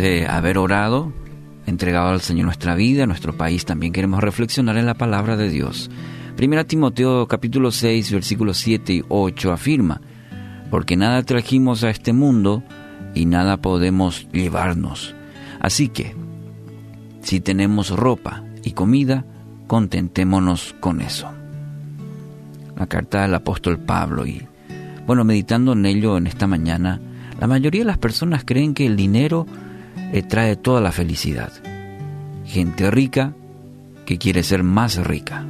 de haber orado, entregado al Señor nuestra vida, nuestro país, también queremos reflexionar en la palabra de Dios. Primera Timoteo capítulo 6, versículos 7 y 8 afirma, porque nada trajimos a este mundo y nada podemos llevarnos. Así que, si tenemos ropa y comida, contentémonos con eso. La carta del apóstol Pablo y, bueno, meditando en ello en esta mañana, la mayoría de las personas creen que el dinero eh, trae toda la felicidad. Gente rica que quiere ser más rica.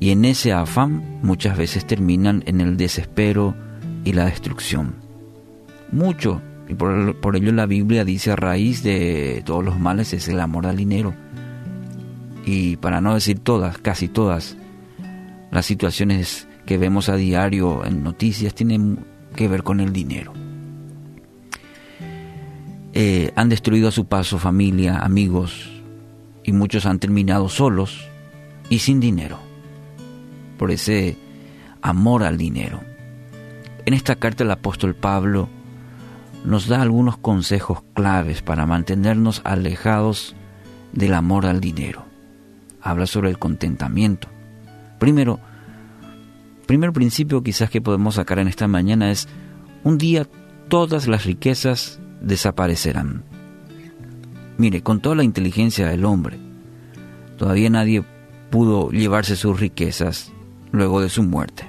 Y en ese afán muchas veces terminan en el desespero y la destrucción. Mucho, y por, por ello la Biblia dice a raíz de todos los males es el amor al dinero. Y para no decir todas, casi todas, las situaciones que vemos a diario en noticias tienen que ver con el dinero. Eh, han destruido a su paso familia, amigos, y muchos han terminado solos y sin dinero, por ese amor al dinero. En esta carta el apóstol Pablo nos da algunos consejos claves para mantenernos alejados del amor al dinero. Habla sobre el contentamiento. Primero, primer principio quizás que podemos sacar en esta mañana es un día todas las riquezas desaparecerán. Mire, con toda la inteligencia del hombre, todavía nadie pudo llevarse sus riquezas luego de su muerte.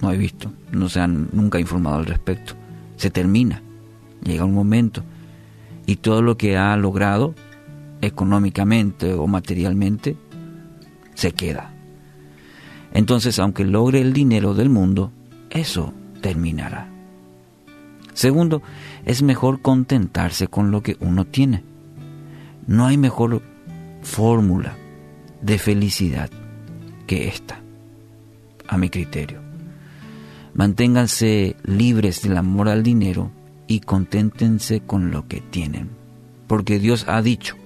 No he visto, no se han nunca informado al respecto. Se termina, llega un momento y todo lo que ha logrado económicamente o materialmente se queda. Entonces, aunque logre el dinero del mundo, eso terminará. Segundo, es mejor contentarse con lo que uno tiene. No hay mejor fórmula de felicidad que esta, a mi criterio. Manténganse libres del amor al dinero y conténtense con lo que tienen, porque Dios ha dicho,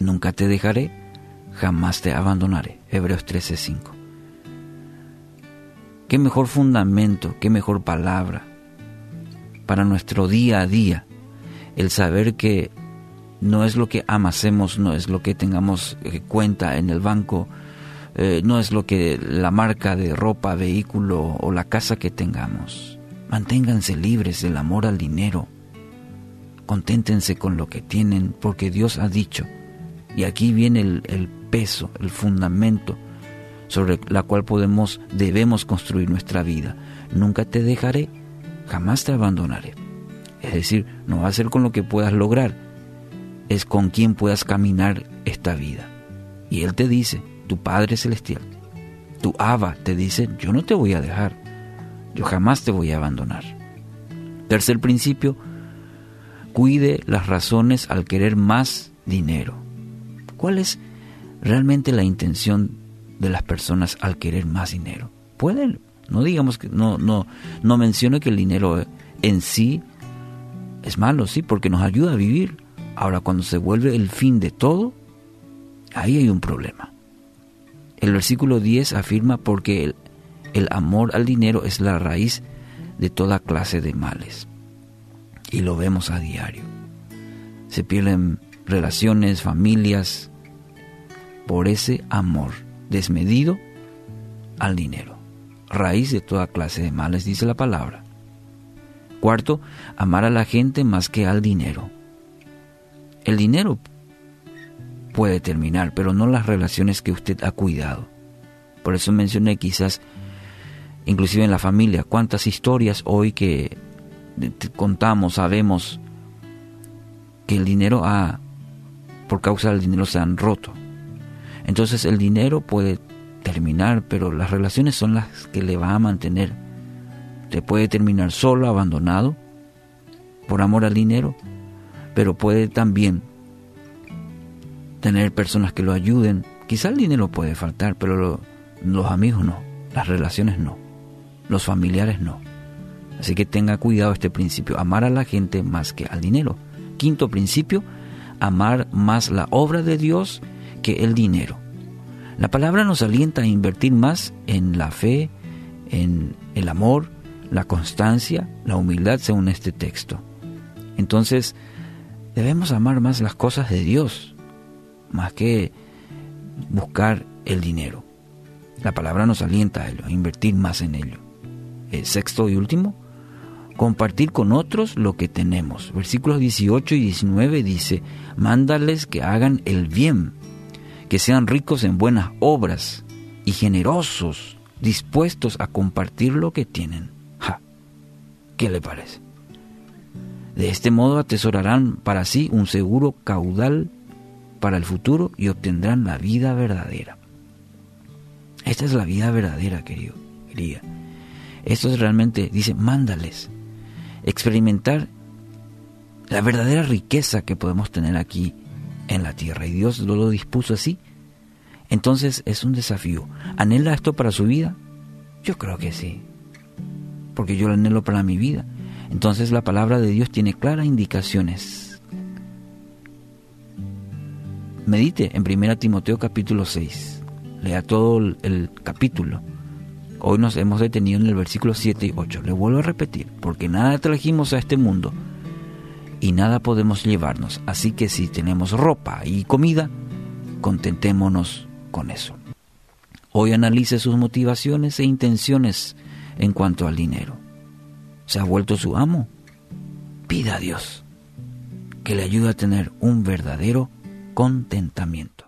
nunca te dejaré, jamás te abandonaré. Hebreos 13:5. Qué mejor fundamento, qué mejor palabra para nuestro día a día, el saber que no es lo que amasemos, no es lo que tengamos eh, cuenta en el banco, eh, no es lo que la marca de ropa, vehículo o la casa que tengamos. Manténganse libres del amor al dinero. Conténtense con lo que tienen, porque Dios ha dicho, y aquí viene el, el peso, el fundamento sobre la cual podemos, debemos construir nuestra vida. Nunca te dejaré, jamás te abandonaré. Es decir, no va a ser con lo que puedas lograr, es con quien puedas caminar esta vida. Y Él te dice, tu Padre Celestial, tu Abba te dice, yo no te voy a dejar, yo jamás te voy a abandonar. Tercer principio, cuide las razones al querer más dinero. ¿Cuál es realmente la intención de las personas al querer más dinero? Pueden no digamos que no no no que el dinero en sí es malo, sí, porque nos ayuda a vivir. Ahora cuando se vuelve el fin de todo, ahí hay un problema. El versículo 10 afirma porque el amor al dinero es la raíz de toda clase de males. Y lo vemos a diario. Se pierden relaciones, familias, por ese amor desmedido al dinero raíz de toda clase de males, dice la palabra. Cuarto, amar a la gente más que al dinero. El dinero puede terminar, pero no las relaciones que usted ha cuidado. Por eso mencioné quizás, inclusive en la familia, cuántas historias hoy que contamos, sabemos que el dinero ha, por causa del dinero se han roto. Entonces el dinero puede terminar, pero las relaciones son las que le va a mantener. Te puede terminar solo, abandonado, por amor al dinero, pero puede también tener personas que lo ayuden. Quizá el dinero puede faltar, pero los amigos no, las relaciones no, los familiares no. Así que tenga cuidado este principio, amar a la gente más que al dinero. Quinto principio, amar más la obra de Dios que el dinero. La palabra nos alienta a invertir más en la fe, en el amor, la constancia, la humildad según este texto. Entonces, debemos amar más las cosas de Dios, más que buscar el dinero. La palabra nos alienta a ello, a invertir más en ello. El sexto y último, compartir con otros lo que tenemos. Versículos 18 y 19 dice, mándales que hagan el bien, que sean ricos en buenas obras y generosos, dispuestos a compartir lo que tienen. ¿Qué le parece? De este modo atesorarán para sí un seguro caudal para el futuro y obtendrán la vida verdadera. Esta es la vida verdadera, querido, querida. Esto es realmente, dice, mándales. Experimentar la verdadera riqueza que podemos tener aquí en la tierra. Y Dios lo, dispuso así. Entonces es un desafío. ¿Anhela esto para su vida? Yo creo que sí. Porque yo lo anhelo para mi vida. Entonces la palabra de Dios tiene claras indicaciones. Medite en 1 Timoteo capítulo 6. Lea todo el, capítulo. Hoy nos hemos detenido en el versículo 7 y 8. Le vuelvo a repetir, porque nada trajimos a este mundo y nada podemos llevarnos. Así que si tenemos ropa y comida, contentémonos con eso. Hoy analice sus motivaciones e intenciones en cuanto al dinero se ha vuelto su amo. Pida a Dios que le ayude a tener un verdadero contentamiento.